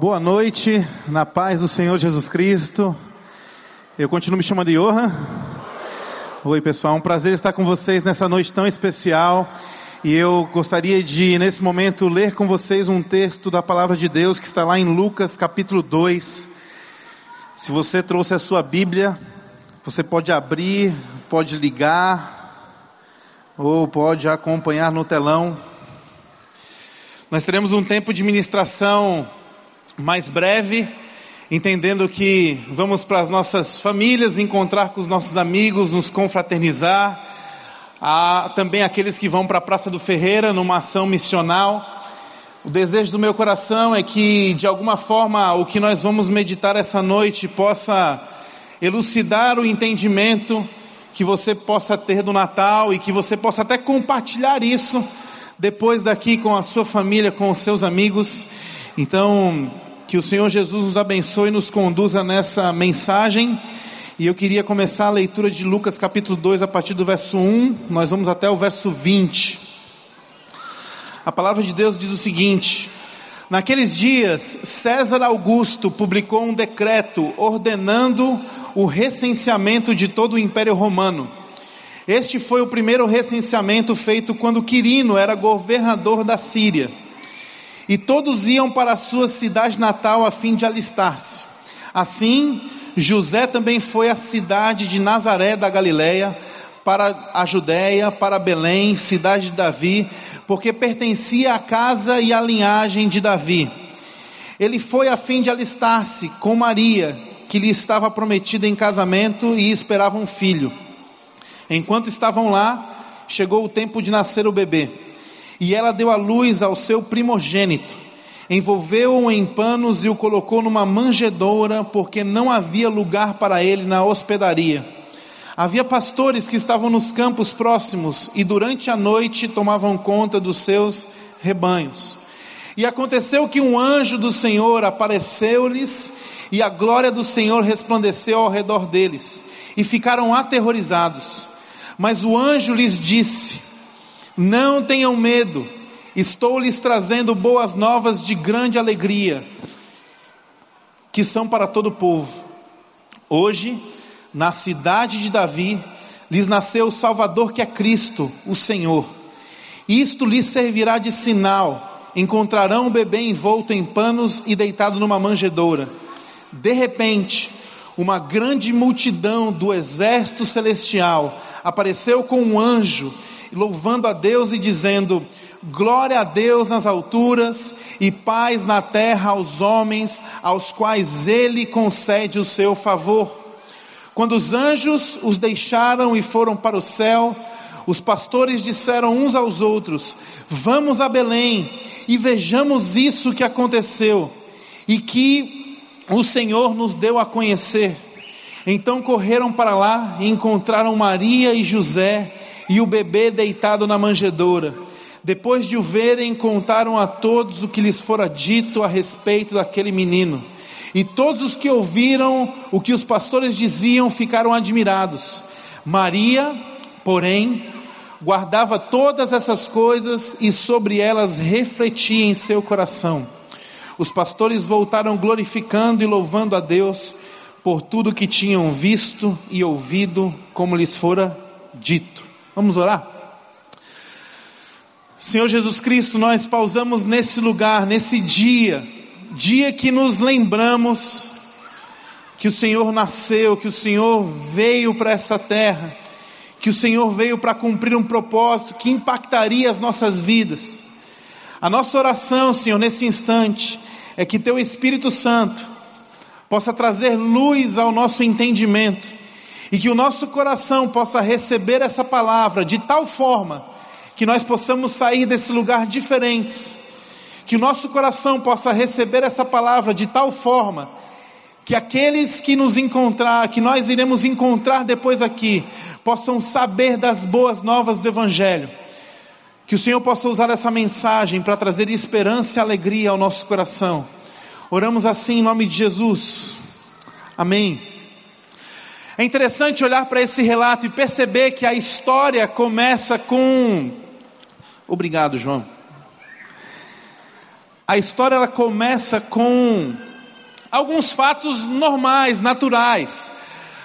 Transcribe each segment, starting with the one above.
Boa noite, na paz do Senhor Jesus Cristo. Eu continuo me chamando Johan. Oi, pessoal, um prazer estar com vocês nessa noite tão especial. E eu gostaria de, nesse momento, ler com vocês um texto da palavra de Deus que está lá em Lucas capítulo 2. Se você trouxe a sua Bíblia, você pode abrir, pode ligar, ou pode acompanhar no telão. Nós teremos um tempo de ministração mais breve, entendendo que vamos para as nossas famílias, encontrar com os nossos amigos, nos confraternizar. Há também aqueles que vão para a Praça do Ferreira numa ação missional. O desejo do meu coração é que, de alguma forma, o que nós vamos meditar essa noite possa elucidar o entendimento que você possa ter do Natal e que você possa até compartilhar isso depois daqui com a sua família, com os seus amigos. Então, que o Senhor Jesus nos abençoe e nos conduza nessa mensagem. E eu queria começar a leitura de Lucas capítulo 2 a partir do verso 1, nós vamos até o verso 20. A palavra de Deus diz o seguinte: Naqueles dias, César Augusto publicou um decreto ordenando o recenseamento de todo o Império Romano. Este foi o primeiro recenseamento feito quando Quirino era governador da Síria. E todos iam para a sua cidade natal a fim de alistar-se. Assim, José também foi à cidade de Nazaré da Galileia, para a Judéia, para Belém, cidade de Davi, porque pertencia à casa e à linhagem de Davi. Ele foi a fim de alistar-se com Maria, que lhe estava prometida em casamento e esperava um filho. Enquanto estavam lá, chegou o tempo de nascer o bebê. E ela deu à luz ao seu primogênito, envolveu-o em panos e o colocou numa manjedoura, porque não havia lugar para ele na hospedaria. Havia pastores que estavam nos campos próximos e durante a noite tomavam conta dos seus rebanhos. E aconteceu que um anjo do Senhor apareceu-lhes e a glória do Senhor resplandeceu ao redor deles e ficaram aterrorizados. Mas o anjo lhes disse: Não tenham medo, estou lhes trazendo boas novas de grande alegria, que são para todo o povo. Hoje, na cidade de Davi, lhes nasceu o Salvador que é Cristo, o Senhor. Isto lhes servirá de sinal: encontrarão o bebê envolto em panos e deitado numa manjedoura. De repente, uma grande multidão do exército celestial apareceu com um anjo, louvando a Deus e dizendo: Glória a Deus nas alturas e paz na terra aos homens, aos quais ele concede o seu favor. Quando os anjos os deixaram e foram para o céu, os pastores disseram uns aos outros: Vamos a Belém e vejamos isso que aconteceu e que o Senhor nos deu a conhecer. Então correram para lá e encontraram Maria e José e o bebê deitado na manjedoura. Depois de o verem, contaram a todos o que lhes fora dito a respeito daquele menino. E todos os que ouviram o que os pastores diziam ficaram admirados. Maria, porém, guardava todas essas coisas e sobre elas refletia em seu coração. Os pastores voltaram glorificando e louvando a Deus por tudo que tinham visto e ouvido, como lhes fora dito. Vamos orar? Senhor Jesus Cristo, nós pausamos nesse lugar, nesse dia, dia que nos lembramos que o Senhor nasceu, que o Senhor veio para essa terra, que o Senhor veio para cumprir um propósito que impactaria as nossas vidas. A nossa oração, Senhor, nesse instante, é que Teu Espírito Santo possa trazer luz ao nosso entendimento e que o nosso coração possa receber essa palavra de tal forma que nós possamos sair desse lugar diferentes, que o nosso coração possa receber essa palavra de tal forma que aqueles que nos encontrar, que nós iremos encontrar depois aqui, possam saber das boas novas do Evangelho. Que o Senhor possa usar essa mensagem para trazer esperança e alegria ao nosso coração. Oramos assim em nome de Jesus. Amém. É interessante olhar para esse relato e perceber que a história começa com. Obrigado, João. a história ela começa com alguns fatos normais, naturais.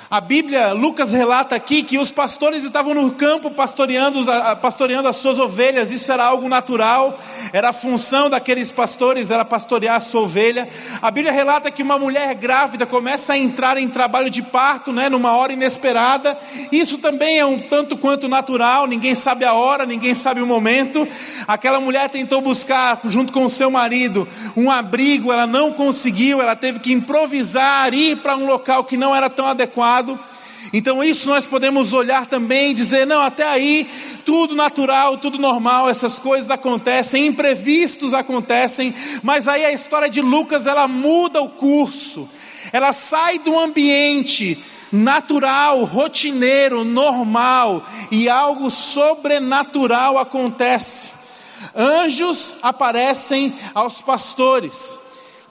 A Bíblia, Lucas relata aqui que os pastores estavam no campo pastoreando, pastoreando as suas ovelhas, isso era algo natural, era a função daqueles pastores, era pastorear a sua ovelha. A Bíblia relata que uma mulher grávida começa a entrar em trabalho de parto, né, numa hora inesperada. Isso também é um tanto quanto natural, ninguém sabe a hora, ninguém sabe o momento. Aquela mulher tentou buscar, junto com o seu marido, um abrigo, ela não conseguiu, ela teve que improvisar, ir para um local que não era tão adequado então, isso nós podemos olhar também e dizer: não, até aí, tudo natural, tudo normal, essas coisas acontecem, imprevistos acontecem, mas aí a história de Lucas ela muda o curso, ela sai do ambiente natural, rotineiro, normal, e algo sobrenatural acontece. Anjos aparecem aos pastores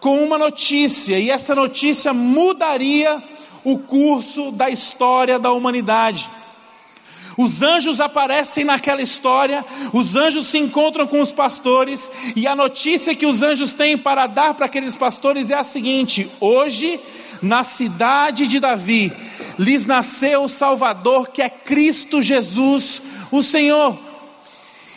com uma notícia, e essa notícia mudaria o curso da história da humanidade. Os anjos aparecem naquela história, os anjos se encontram com os pastores, e a notícia que os anjos têm para dar para aqueles pastores é a seguinte: hoje, na cidade de Davi, lhes nasceu o Salvador, que é Cristo Jesus, o Senhor.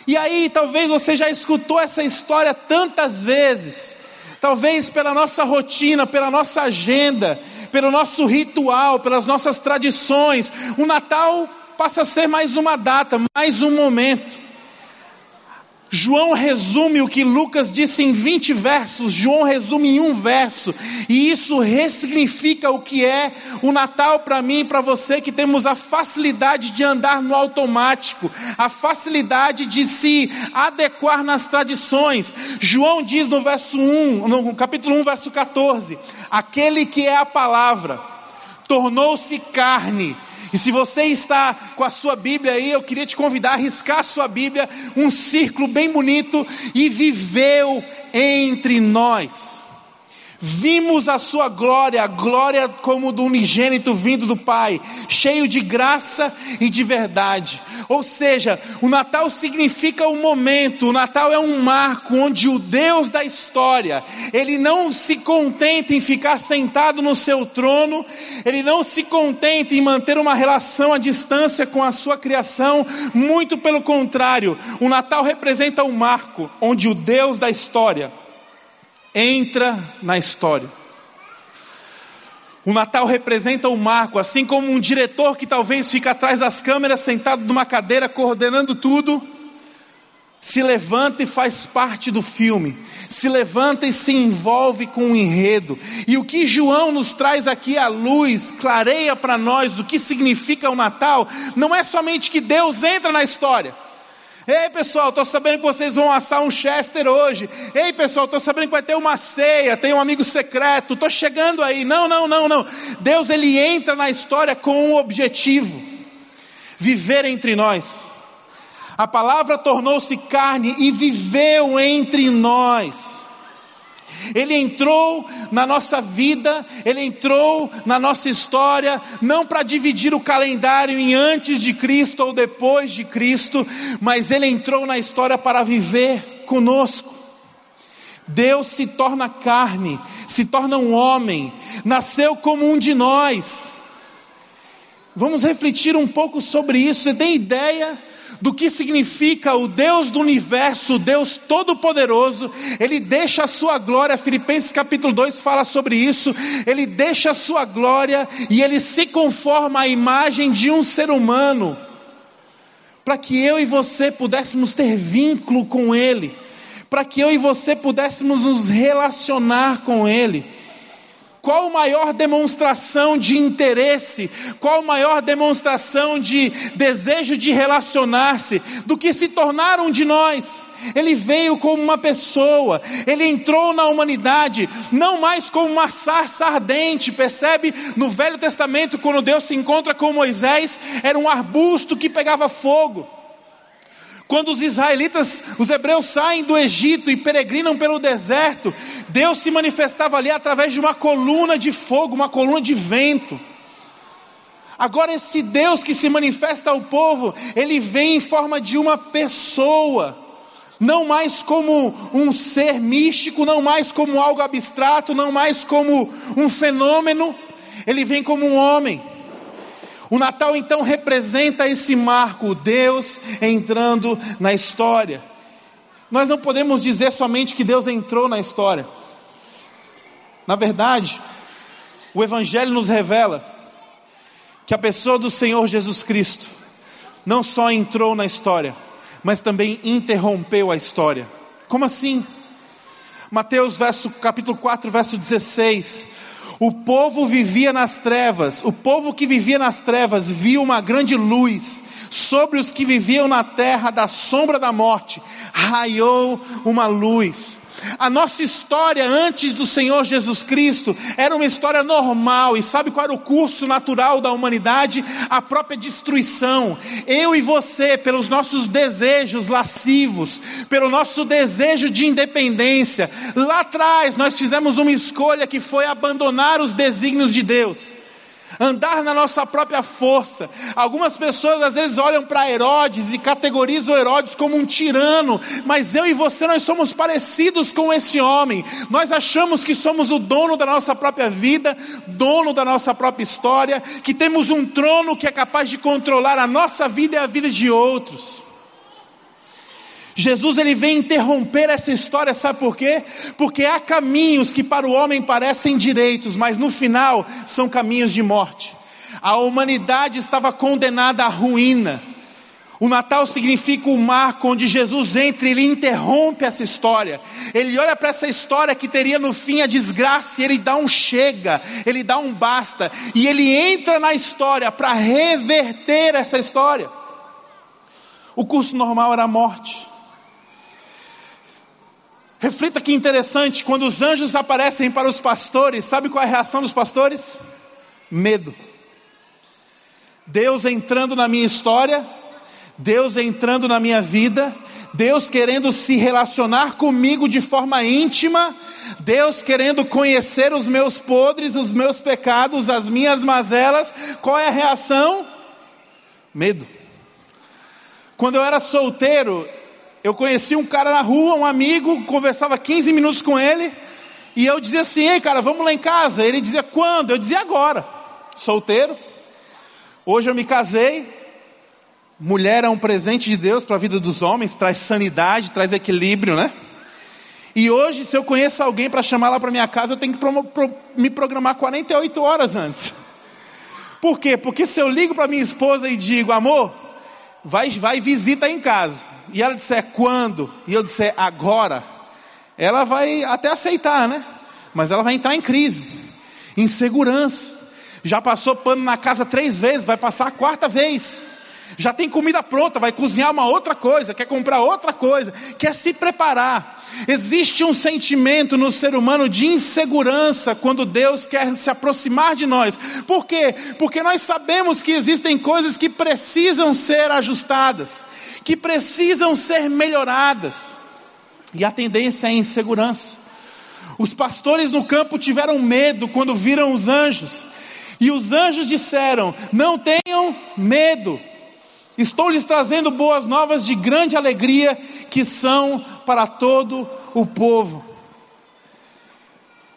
E aí, talvez você já escutou essa história tantas vezes, talvez pela nossa rotina, pela nossa agenda, pelo nosso ritual, pelas nossas tradições. O Natal passa a ser mais uma data, mais um momento. João resume o que Lucas disse em 20 versos, João resume em um verso, e isso ressignifica o que é o Natal para mim e para você que temos a facilidade de andar no automático, a facilidade de se adequar nas tradições. João diz no verso 1, no capítulo 1, verso 14: Aquele que é a palavra tornou-se carne e se você está com a sua Bíblia aí, eu queria te convidar a riscar a sua Bíblia, um círculo bem bonito, e viveu entre nós. Vimos a sua glória, a glória como do unigênito vindo do Pai, cheio de graça e de verdade. Ou seja, o Natal significa um momento, o Natal é um marco onde o Deus da história, ele não se contenta em ficar sentado no seu trono, ele não se contenta em manter uma relação à distância com a sua criação, muito pelo contrário, o Natal representa um marco onde o Deus da história, entra na história. O Natal representa o marco, assim como um diretor que talvez fica atrás das câmeras, sentado numa cadeira, coordenando tudo, se levanta e faz parte do filme, se levanta e se envolve com o enredo. E o que João nos traz aqui à luz, clareia para nós o que significa o Natal, não é somente que Deus entra na história. Ei pessoal, estou sabendo que vocês vão assar um Chester hoje. Ei pessoal, estou sabendo que vai ter uma ceia, tem um amigo secreto, estou chegando aí. Não, não, não, não. Deus ele entra na história com um objetivo: viver entre nós. A palavra tornou-se carne e viveu entre nós. Ele entrou na nossa vida, ele entrou na nossa história, não para dividir o calendário em antes de Cristo ou depois de Cristo, mas ele entrou na história para viver conosco. Deus se torna carne, se torna um homem, nasceu como um de nós. Vamos refletir um pouco sobre isso. Você tem ideia do que significa o Deus do universo, o Deus todo-poderoso, ele deixa a sua glória, Filipenses capítulo 2 fala sobre isso, ele deixa a sua glória e ele se conforma à imagem de um ser humano, para que eu e você pudéssemos ter vínculo com ele, para que eu e você pudéssemos nos relacionar com ele. Qual maior demonstração de interesse, qual maior demonstração de desejo de relacionar-se do que se tornar um de nós? Ele veio como uma pessoa, ele entrou na humanidade, não mais como uma sarça ardente, percebe? No Velho Testamento, quando Deus se encontra com Moisés, era um arbusto que pegava fogo. Quando os israelitas, os hebreus saem do Egito e peregrinam pelo deserto, Deus se manifestava ali através de uma coluna de fogo, uma coluna de vento. Agora, esse Deus que se manifesta ao povo, ele vem em forma de uma pessoa, não mais como um ser místico, não mais como algo abstrato, não mais como um fenômeno, ele vem como um homem. O Natal então representa esse marco, Deus entrando na história. Nós não podemos dizer somente que Deus entrou na história. Na verdade, o Evangelho nos revela que a pessoa do Senhor Jesus Cristo não só entrou na história, mas também interrompeu a história. Como assim? Mateus verso, capítulo 4, verso 16. O povo vivia nas trevas, o povo que vivia nas trevas viu uma grande luz sobre os que viviam na terra da sombra da morte, raiou uma luz. A nossa história antes do Senhor Jesus Cristo era uma história normal, e sabe qual era o curso natural da humanidade? A própria destruição. Eu e você, pelos nossos desejos lascivos, pelo nosso desejo de independência, lá atrás nós fizemos uma escolha que foi abandonar os desígnios de Deus andar na nossa própria força. Algumas pessoas às vezes olham para Herodes e categorizam Herodes como um tirano, mas eu e você nós somos parecidos com esse homem. Nós achamos que somos o dono da nossa própria vida, dono da nossa própria história, que temos um trono que é capaz de controlar a nossa vida e a vida de outros. Jesus ele vem interromper essa história, sabe por quê? Porque há caminhos que para o homem parecem direitos, mas no final são caminhos de morte. A humanidade estava condenada à ruína. O Natal significa o marco onde Jesus entra e ele interrompe essa história. Ele olha para essa história que teria no fim a desgraça e ele dá um chega, ele dá um basta. E ele entra na história para reverter essa história. O curso normal era a morte. Reflita que interessante, quando os anjos aparecem para os pastores, sabe qual é a reação dos pastores? Medo. Deus entrando na minha história, Deus entrando na minha vida, Deus querendo se relacionar comigo de forma íntima, Deus querendo conhecer os meus podres, os meus pecados, as minhas mazelas, qual é a reação? Medo. Quando eu era solteiro, eu conheci um cara na rua, um amigo, conversava 15 minutos com ele, e eu dizia assim: ei, cara, vamos lá em casa. Ele dizia: quando? Eu dizia: agora. Solteiro. Hoje eu me casei. Mulher é um presente de Deus para a vida dos homens, traz sanidade, traz equilíbrio, né? E hoje, se eu conheço alguém para chamar lá para minha casa, eu tenho que pro, pro, me programar 48 horas antes. Por quê? Porque se eu ligo para minha esposa e digo, amor, vai, vai visita em casa e ela disser quando, e eu disser agora, ela vai até aceitar, né? Mas ela vai entrar em crise, insegurança. Já passou pano na casa três vezes, vai passar a quarta vez. Já tem comida pronta, vai cozinhar uma outra coisa, quer comprar outra coisa, quer se preparar. Existe um sentimento no ser humano de insegurança quando Deus quer se aproximar de nós. Por quê? Porque nós sabemos que existem coisas que precisam ser ajustadas que precisam ser melhoradas. E a tendência é a insegurança. Os pastores no campo tiveram medo quando viram os anjos. E os anjos disseram: Não tenham medo. Estou lhes trazendo boas novas de grande alegria que são para todo o povo.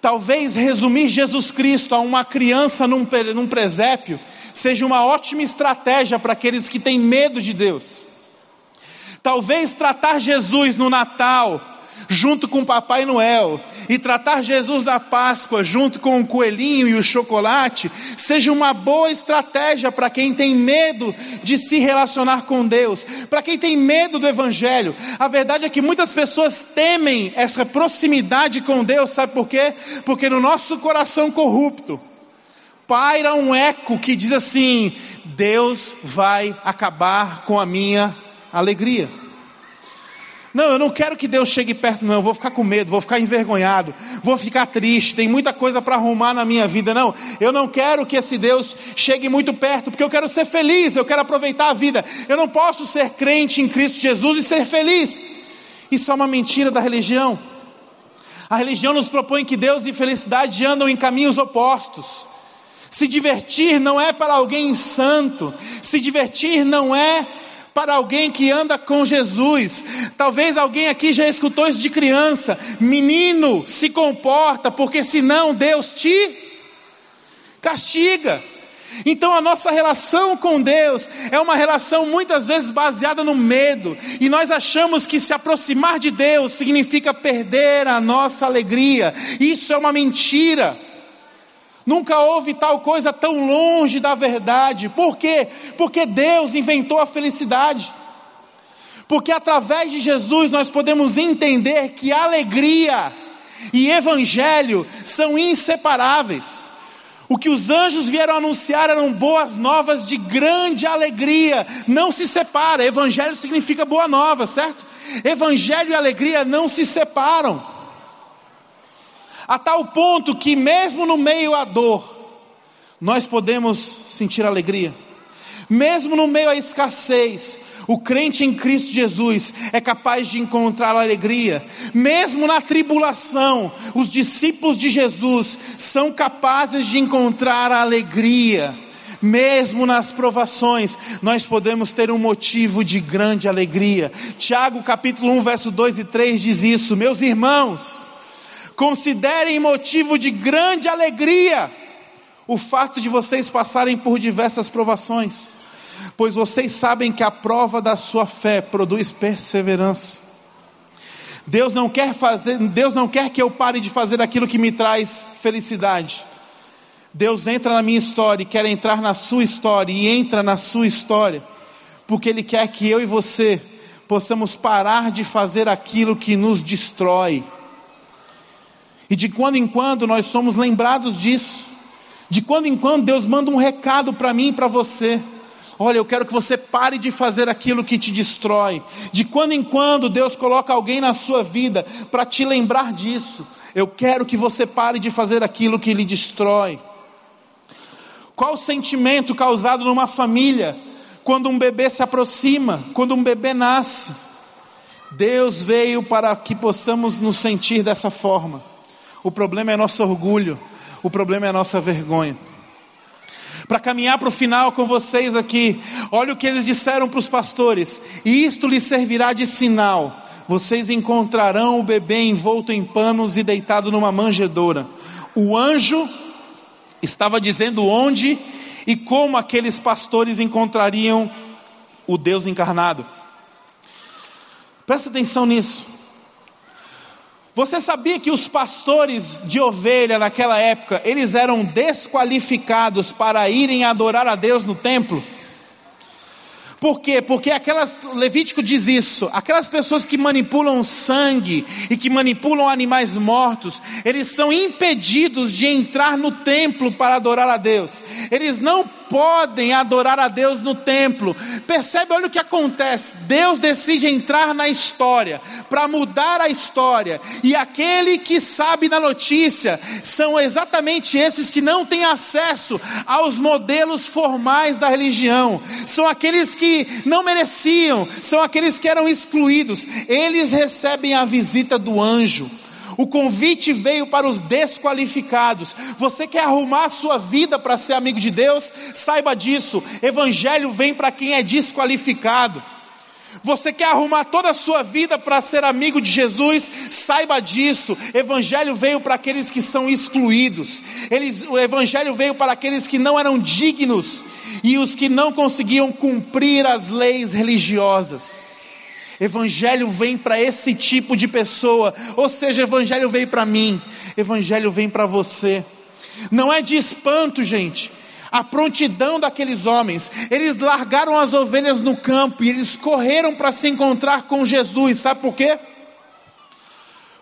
Talvez resumir Jesus Cristo a uma criança num, num presépio seja uma ótima estratégia para aqueles que têm medo de Deus. Talvez tratar Jesus no Natal, junto com Papai Noel, e tratar Jesus da Páscoa, junto com o coelhinho e o chocolate, seja uma boa estratégia para quem tem medo de se relacionar com Deus, para quem tem medo do Evangelho. A verdade é que muitas pessoas temem essa proximidade com Deus, sabe por quê? Porque no nosso coração corrupto, paira um eco que diz assim: Deus vai acabar com a minha alegria. Não, eu não quero que Deus chegue perto, não. Eu vou ficar com medo, vou ficar envergonhado, vou ficar triste. Tem muita coisa para arrumar na minha vida. Não, eu não quero que esse Deus chegue muito perto, porque eu quero ser feliz, eu quero aproveitar a vida. Eu não posso ser crente em Cristo Jesus e ser feliz. Isso é uma mentira da religião. A religião nos propõe que Deus e felicidade andam em caminhos opostos. Se divertir não é para alguém santo, se divertir não é para alguém que anda com Jesus. Talvez alguém aqui já escutou isso de criança. Menino, se comporta, porque senão Deus te castiga. Então a nossa relação com Deus é uma relação muitas vezes baseada no medo, e nós achamos que se aproximar de Deus significa perder a nossa alegria. Isso é uma mentira. Nunca houve tal coisa tão longe da verdade. Por quê? Porque Deus inventou a felicidade. Porque através de Jesus nós podemos entender que alegria e evangelho são inseparáveis. O que os anjos vieram anunciar eram boas novas de grande alegria. Não se separa. Evangelho significa boa nova, certo? Evangelho e alegria não se separam a tal ponto que, mesmo no meio à dor, nós podemos sentir alegria. Mesmo no meio à escassez, o crente em Cristo Jesus é capaz de encontrar alegria. Mesmo na tribulação, os discípulos de Jesus são capazes de encontrar alegria. Mesmo nas provações, nós podemos ter um motivo de grande alegria. Tiago capítulo 1, verso 2 e 3 diz isso: Meus irmãos, Considerem motivo de grande alegria o fato de vocês passarem por diversas provações, pois vocês sabem que a prova da sua fé produz perseverança. Deus não quer fazer, Deus não quer que eu pare de fazer aquilo que me traz felicidade. Deus entra na minha história e quer entrar na sua história e entra na sua história, porque Ele quer que eu e você possamos parar de fazer aquilo que nos destrói e de quando em quando nós somos lembrados disso. De quando em quando Deus manda um recado para mim e para você. Olha, eu quero que você pare de fazer aquilo que te destrói. De quando em quando Deus coloca alguém na sua vida para te lembrar disso. Eu quero que você pare de fazer aquilo que lhe destrói. Qual o sentimento causado numa família quando um bebê se aproxima, quando um bebê nasce? Deus veio para que possamos nos sentir dessa forma. O problema é nosso orgulho, o problema é nossa vergonha. Para caminhar para o final com vocês aqui, olha o que eles disseram para os pastores: e isto lhes servirá de sinal. Vocês encontrarão o bebê envolto em panos e deitado numa manjedoura. O anjo estava dizendo onde e como aqueles pastores encontrariam o Deus encarnado. Presta atenção nisso. Você sabia que os pastores de ovelha naquela época, eles eram desqualificados para irem adorar a Deus no templo? Por quê? Porque aquelas, Levítico diz isso, aquelas pessoas que manipulam sangue e que manipulam animais mortos, eles são impedidos de entrar no templo para adorar a Deus. Eles não podem adorar a Deus no templo. Percebe, olha o que acontece. Deus decide entrar na história, para mudar a história. E aquele que sabe da notícia são exatamente esses que não têm acesso aos modelos formais da religião. São aqueles que não mereciam, são aqueles que eram excluídos. Eles recebem a visita do anjo. O convite veio para os desqualificados. Você quer arrumar a sua vida para ser amigo de Deus? Saiba disso. Evangelho vem para quem é desqualificado. Você quer arrumar toda a sua vida para ser amigo de Jesus? Saiba disso. Evangelho veio para aqueles que são excluídos. Eles, o Evangelho veio para aqueles que não eram dignos e os que não conseguiam cumprir as leis religiosas. Evangelho vem para esse tipo de pessoa, ou seja, Evangelho veio para mim, Evangelho vem para você. Não é de espanto, gente, a prontidão daqueles homens. Eles largaram as ovelhas no campo e eles correram para se encontrar com Jesus. Sabe por quê?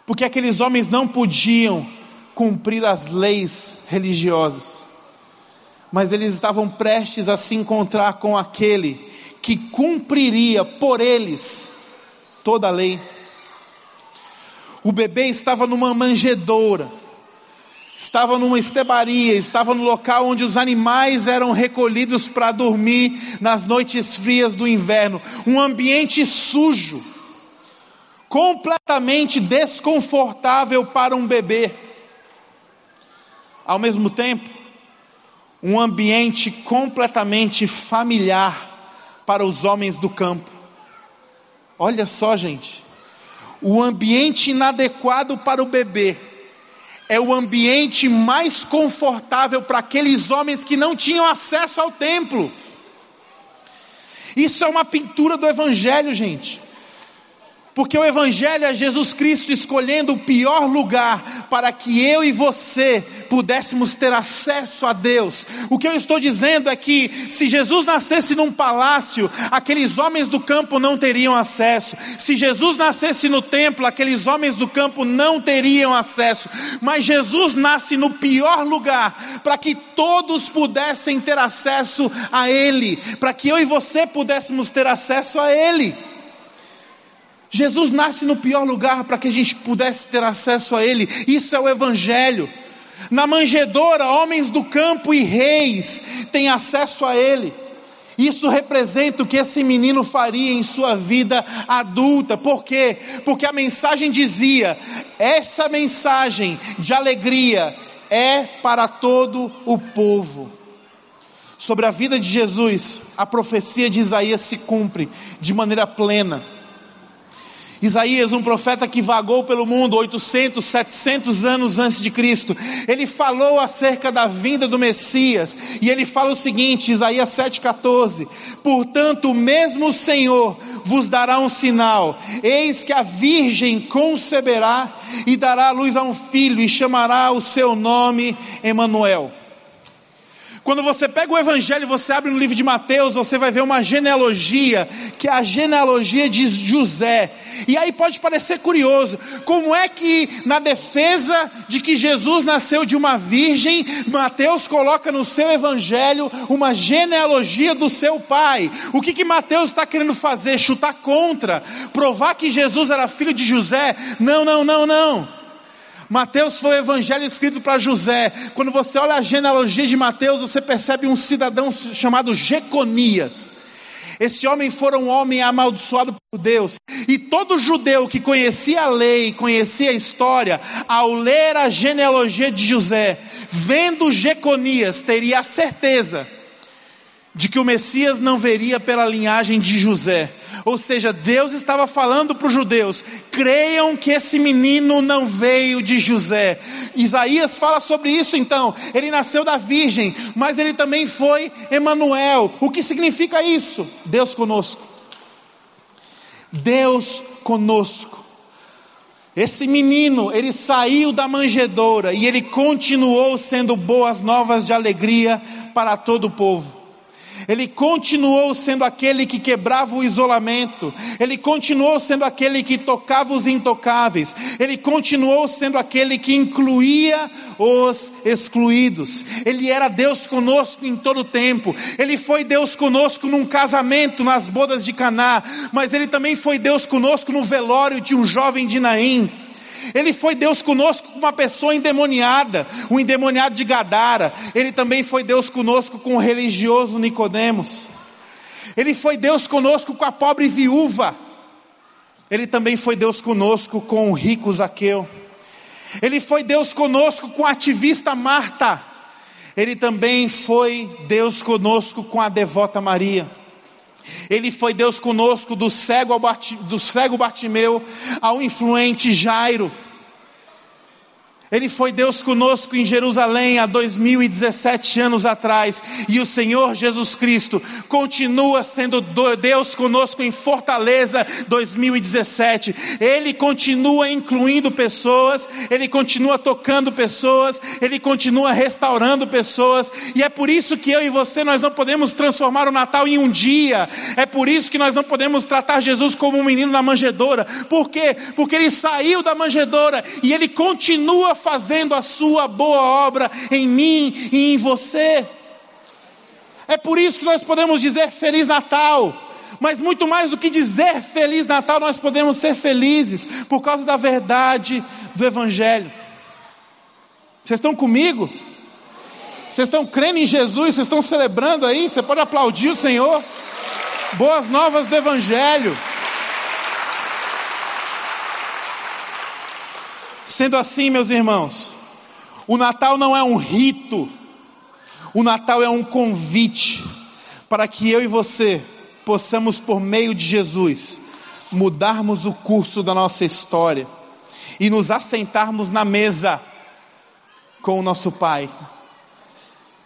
Porque aqueles homens não podiam cumprir as leis religiosas, mas eles estavam prestes a se encontrar com aquele que cumpriria por eles toda a lei. O bebê estava numa manjedoura, estava numa estebaria, estava no local onde os animais eram recolhidos para dormir nas noites frias do inverno. Um ambiente sujo, completamente desconfortável para um bebê. Ao mesmo tempo, um ambiente completamente familiar para os homens do campo. Olha só, gente. O ambiente inadequado para o bebê é o ambiente mais confortável para aqueles homens que não tinham acesso ao templo. Isso é uma pintura do Evangelho, gente. Porque o Evangelho é Jesus Cristo escolhendo o pior lugar para que eu e você pudéssemos ter acesso a Deus. O que eu estou dizendo é que se Jesus nascesse num palácio, aqueles homens do campo não teriam acesso. Se Jesus nascesse no templo, aqueles homens do campo não teriam acesso. Mas Jesus nasce no pior lugar para que todos pudessem ter acesso a Ele, para que eu e você pudéssemos ter acesso a Ele. Jesus nasce no pior lugar para que a gente pudesse ter acesso a Ele. Isso é o Evangelho. Na manjedoura, homens do campo e reis têm acesso a Ele. Isso representa o que esse menino faria em sua vida adulta. Por quê? Porque a mensagem dizia: essa mensagem de alegria é para todo o povo. Sobre a vida de Jesus, a profecia de Isaías se cumpre de maneira plena. Isaías, um profeta que vagou pelo mundo 800, 700 anos antes de Cristo, ele falou acerca da vinda do Messias, e ele fala o seguinte, Isaías 7,14: Portanto, mesmo o Senhor vos dará um sinal, eis que a virgem conceberá e dará luz a um filho, e chamará o seu nome Emanuel. Quando você pega o Evangelho você abre no livro de Mateus, você vai ver uma genealogia, que é a genealogia de José. E aí pode parecer curioso, como é que na defesa de que Jesus nasceu de uma virgem, Mateus coloca no seu Evangelho uma genealogia do seu pai. O que que Mateus está querendo fazer? Chutar contra? Provar que Jesus era filho de José? Não, não, não, não. Mateus foi o evangelho escrito para José. Quando você olha a genealogia de Mateus, você percebe um cidadão chamado Jeconias. Esse homem foi um homem amaldiçoado por Deus. E todo judeu que conhecia a lei, conhecia a história, ao ler a genealogia de José, vendo Jeconias, teria a certeza de que o Messias não veria pela linhagem de José. Ou seja, Deus estava falando para os judeus: creiam que esse menino não veio de José. Isaías fala sobre isso então. Ele nasceu da virgem, mas ele também foi Emanuel. O que significa isso? Deus conosco. Deus conosco. Esse menino, ele saiu da manjedoura e ele continuou sendo boas novas de alegria para todo o povo. Ele continuou sendo aquele que quebrava o isolamento, ele continuou sendo aquele que tocava os intocáveis, ele continuou sendo aquele que incluía os excluídos. Ele era Deus conosco em todo o tempo. Ele foi Deus conosco num casamento, nas bodas de Caná, mas ele também foi Deus conosco no velório de um jovem de Naim. Ele foi Deus conosco com uma pessoa endemoniada, o endemoniado de Gadara. Ele também foi Deus conosco com o religioso Nicodemos. Ele foi Deus conosco com a pobre viúva. Ele também foi Deus conosco com o rico Zaqueu. Ele foi Deus conosco com a ativista Marta. Ele também foi Deus conosco com a devota Maria. Ele foi Deus conosco do cego, ao do cego Bartimeu ao influente Jairo. Ele foi Deus conosco em Jerusalém há 2017 anos atrás, e o Senhor Jesus Cristo continua sendo Deus conosco em Fortaleza 2017. Ele continua incluindo pessoas, ele continua tocando pessoas, ele continua restaurando pessoas, e é por isso que eu e você nós não podemos transformar o Natal em um dia. É por isso que nós não podemos tratar Jesus como um menino na manjedoura. Por quê? Porque ele saiu da manjedoura e ele continua fazendo a sua boa obra em mim e em você. É por isso que nós podemos dizer Feliz Natal. Mas muito mais do que dizer Feliz Natal, nós podemos ser felizes por causa da verdade do Evangelho. Vocês estão comigo? Vocês estão crendo em Jesus? Vocês estão celebrando aí? Você pode aplaudir o Senhor? Boas novas do Evangelho. Sendo assim, meus irmãos, o Natal não é um rito, o Natal é um convite para que eu e você possamos, por meio de Jesus, mudarmos o curso da nossa história e nos assentarmos na mesa com o nosso Pai.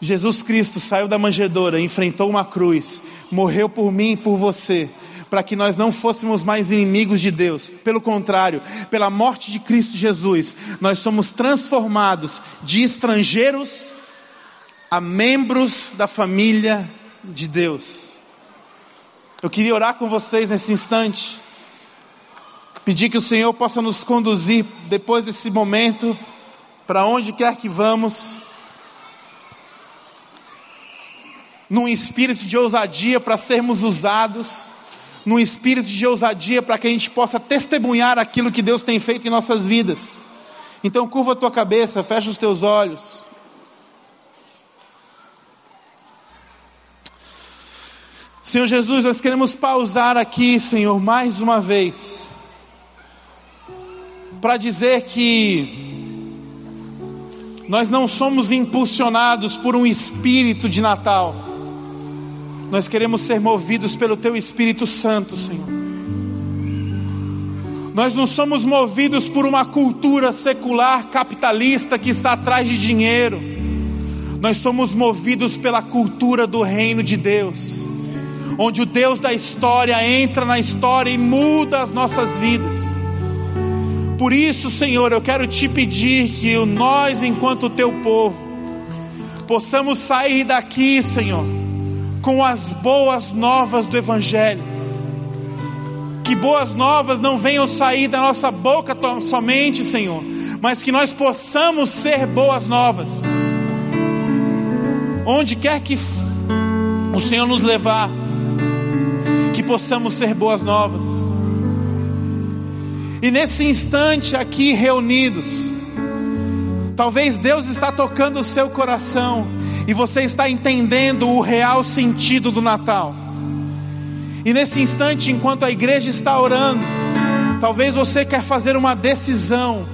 Jesus Cristo saiu da manjedoura, enfrentou uma cruz, morreu por mim e por você, para que nós não fôssemos mais inimigos de Deus. Pelo contrário, pela morte de Cristo Jesus, nós somos transformados de estrangeiros a membros da família de Deus. Eu queria orar com vocês nesse instante, pedir que o Senhor possa nos conduzir depois desse momento, para onde quer que vamos num espírito de ousadia para sermos usados, num espírito de ousadia para que a gente possa testemunhar aquilo que Deus tem feito em nossas vidas. Então, curva a tua cabeça, fecha os teus olhos. Senhor Jesus, nós queremos pausar aqui, Senhor, mais uma vez, para dizer que nós não somos impulsionados por um espírito de Natal nós queremos ser movidos pelo Teu Espírito Santo, Senhor. Nós não somos movidos por uma cultura secular capitalista que está atrás de dinheiro. Nós somos movidos pela cultura do reino de Deus, onde o Deus da história entra na história e muda as nossas vidas. Por isso, Senhor, eu quero te pedir que nós, enquanto teu povo, possamos sair daqui, Senhor com as boas novas do Evangelho. Que boas novas não venham sair da nossa boca somente, Senhor, mas que nós possamos ser boas novas. Onde quer que o Senhor nos levar, que possamos ser boas novas. E nesse instante aqui reunidos, talvez Deus está tocando o seu coração e você está entendendo o real sentido do Natal. E nesse instante, enquanto a igreja está orando, talvez você quer fazer uma decisão.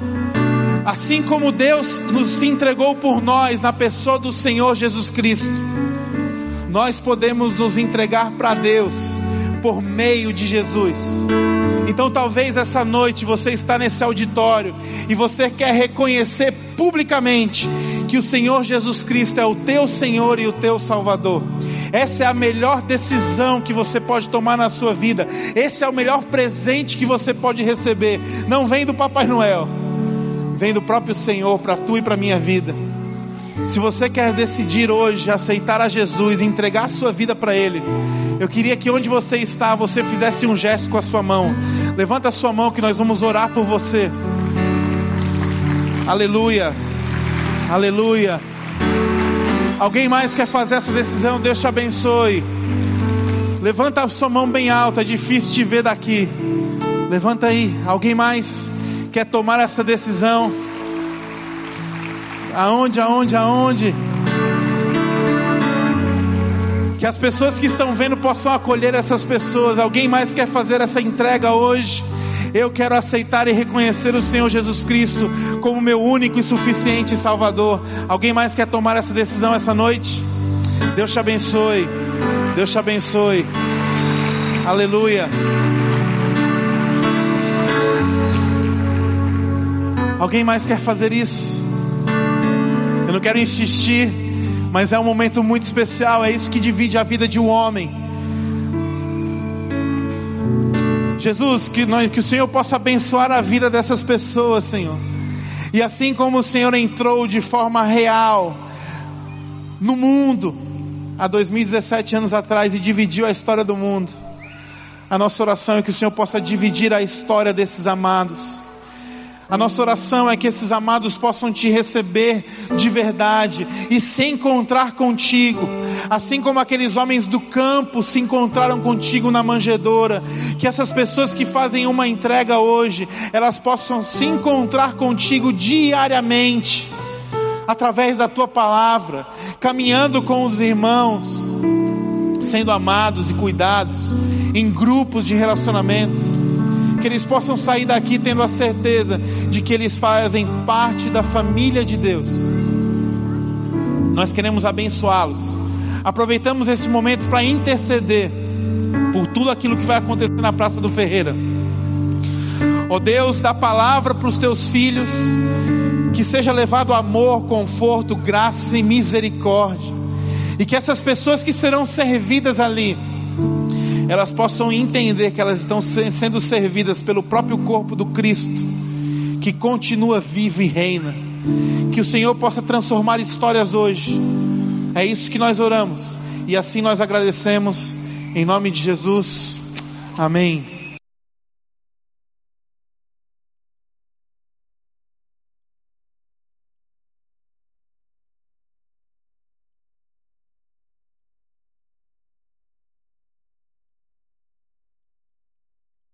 Assim como Deus nos entregou por nós na pessoa do Senhor Jesus Cristo, nós podemos nos entregar para Deus por meio de Jesus. Então talvez essa noite você está nesse auditório e você quer reconhecer publicamente que o Senhor Jesus Cristo é o teu Senhor e o teu Salvador. Essa é a melhor decisão que você pode tomar na sua vida. Esse é o melhor presente que você pode receber. Não vem do Papai Noel, vem do próprio Senhor para tu e para minha vida. Se você quer decidir hoje aceitar a Jesus, entregar a sua vida para Ele, eu queria que onde você está, você fizesse um gesto com a sua mão. Levanta a sua mão que nós vamos orar por você. Aleluia. Aleluia. Alguém mais quer fazer essa decisão? Deus te abençoe. Levanta a sua mão bem alta, é difícil te ver daqui. Levanta aí. Alguém mais quer tomar essa decisão? Aonde, aonde, aonde? Que as pessoas que estão vendo possam acolher essas pessoas. Alguém mais quer fazer essa entrega hoje? Eu quero aceitar e reconhecer o Senhor Jesus Cristo como meu único e suficiente Salvador. Alguém mais quer tomar essa decisão essa noite? Deus te abençoe. Deus te abençoe. Aleluia. Alguém mais quer fazer isso? Eu não quero insistir, mas é um momento muito especial, é isso que divide a vida de um homem. Jesus, que, nós, que o Senhor possa abençoar a vida dessas pessoas, Senhor. E assim como o Senhor entrou de forma real no mundo, há 2017 anos atrás, e dividiu a história do mundo, a nossa oração é que o Senhor possa dividir a história desses amados a nossa oração é que esses amados possam te receber de verdade e se encontrar contigo, assim como aqueles homens do campo se encontraram contigo na manjedoura. Que essas pessoas que fazem uma entrega hoje, elas possam se encontrar contigo diariamente, através da tua palavra, caminhando com os irmãos, sendo amados e cuidados em grupos de relacionamento que eles possam sair daqui tendo a certeza de que eles fazem parte da família de Deus. Nós queremos abençoá-los. Aproveitamos esse momento para interceder por tudo aquilo que vai acontecer na Praça do Ferreira. Ó oh Deus, dá palavra para os teus filhos, que seja levado amor, conforto, graça e misericórdia, e que essas pessoas que serão servidas ali, elas possam entender que elas estão sendo servidas pelo próprio corpo do Cristo, que continua vivo e reina. Que o Senhor possa transformar histórias hoje. É isso que nós oramos. E assim nós agradecemos. Em nome de Jesus. Amém.